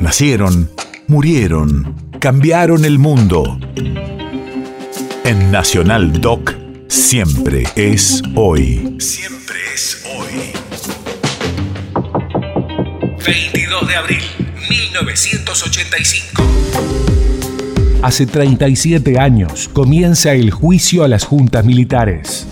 Nacieron, murieron, cambiaron el mundo. En Nacional Doc, siempre es hoy. Siempre es hoy. 22 de abril, 1985. Hace 37 años comienza el juicio a las juntas militares.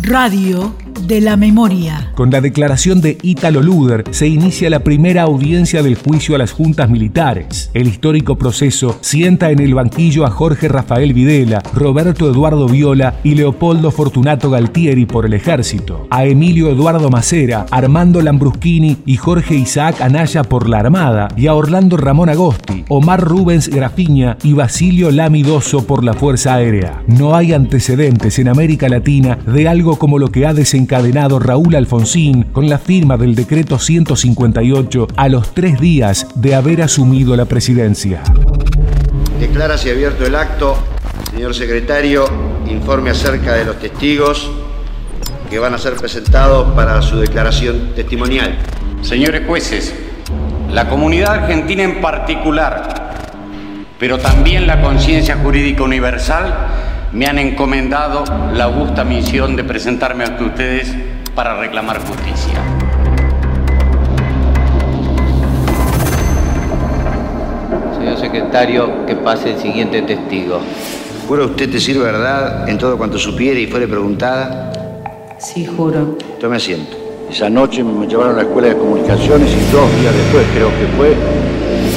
Radio de la memoria. Con la declaración de Ítalo Luder se inicia la primera audiencia del juicio a las juntas militares. El histórico proceso sienta en el banquillo a Jorge Rafael Videla, Roberto Eduardo Viola y Leopoldo Fortunato Galtieri por el ejército, a Emilio Eduardo Macera, Armando Lambruschini y Jorge Isaac Anaya por la Armada y a Orlando Ramón Agosti, Omar Rubens Grafiña y Basilio Lamidoso por la Fuerza Aérea. No hay antecedentes en América Latina de algo como lo que ha desencadenado encadenado Raúl Alfonsín con la firma del decreto 158 a los tres días de haber asumido la presidencia. Declara si abierto el acto. Señor secretario, informe acerca de los testigos que van a ser presentados para su declaración testimonial. Señores jueces, la comunidad argentina en particular, pero también la conciencia jurídica universal, me han encomendado la augusta misión de presentarme ante ustedes para reclamar justicia. Señor secretario, que pase el siguiente testigo. ¿Jura usted decir verdad en todo cuanto supiere y fuere preguntada? Sí, juro. Tome asiento. Esa noche me llevaron a la escuela de comunicaciones y dos días después, creo que fue,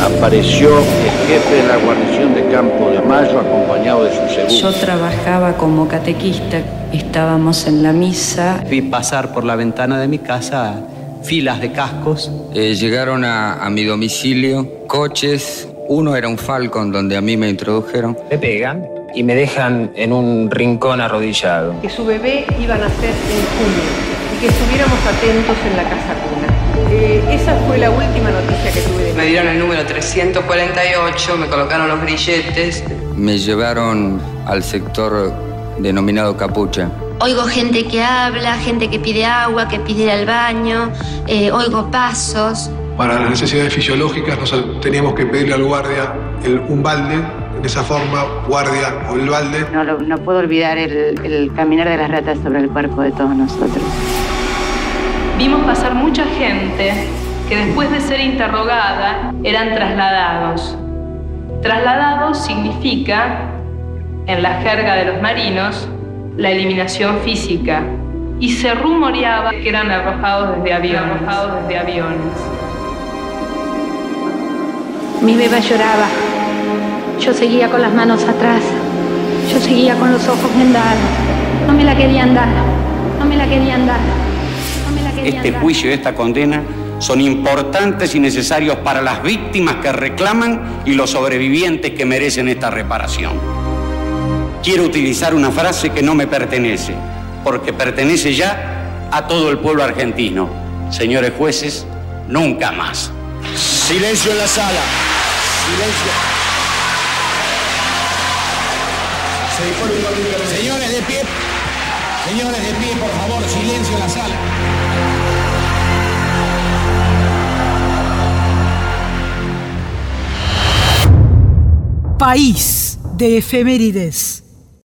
apareció el jefe de la guarnición de Campo de Mayo acompañado de su segundo. Yo trabajaba como catequista, estábamos en la misa. Vi pasar por la ventana de mi casa filas de cascos. Eh, llegaron a, a mi domicilio coches, uno era un Falcon donde a mí me introdujeron. Me pegan y me dejan en un rincón arrodillado. Que su bebé iba a nacer en junio y que estuviéramos atentos en la casa cuna. Eh, esa fue la última noticia que tuve de Me dieron el número 348, me colocaron los grilletes. Me llevaron al sector denominado Capucha. Oigo gente que habla, gente que pide agua, que pide ir al baño, eh, oigo pasos. Para las necesidades fisiológicas nos teníamos que pedirle al guardia el, un balde, en esa forma, guardia o el balde. No, no puedo olvidar el, el caminar de las ratas sobre el cuerpo de todos nosotros. Vimos pasar mucha gente que después de ser interrogada eran trasladados. Trasladados significa, en la jerga de los marinos, la eliminación física. Y se rumoreaba que eran arrojados desde aviones. Arrojados desde aviones. Mi bebé lloraba. Yo seguía con las manos atrás. Yo seguía con los ojos vendados. No me la querían dar. No me la querían dar. Este juicio y esta condena son importantes y necesarios para las víctimas que reclaman y los sobrevivientes que merecen esta reparación. Quiero utilizar una frase que no me pertenece, porque pertenece ya a todo el pueblo argentino. Señores jueces, nunca más. Silencio en la sala. Silencio. Señores de pie. Señores de pie, por favor, silencio en la sala. País de efemérides.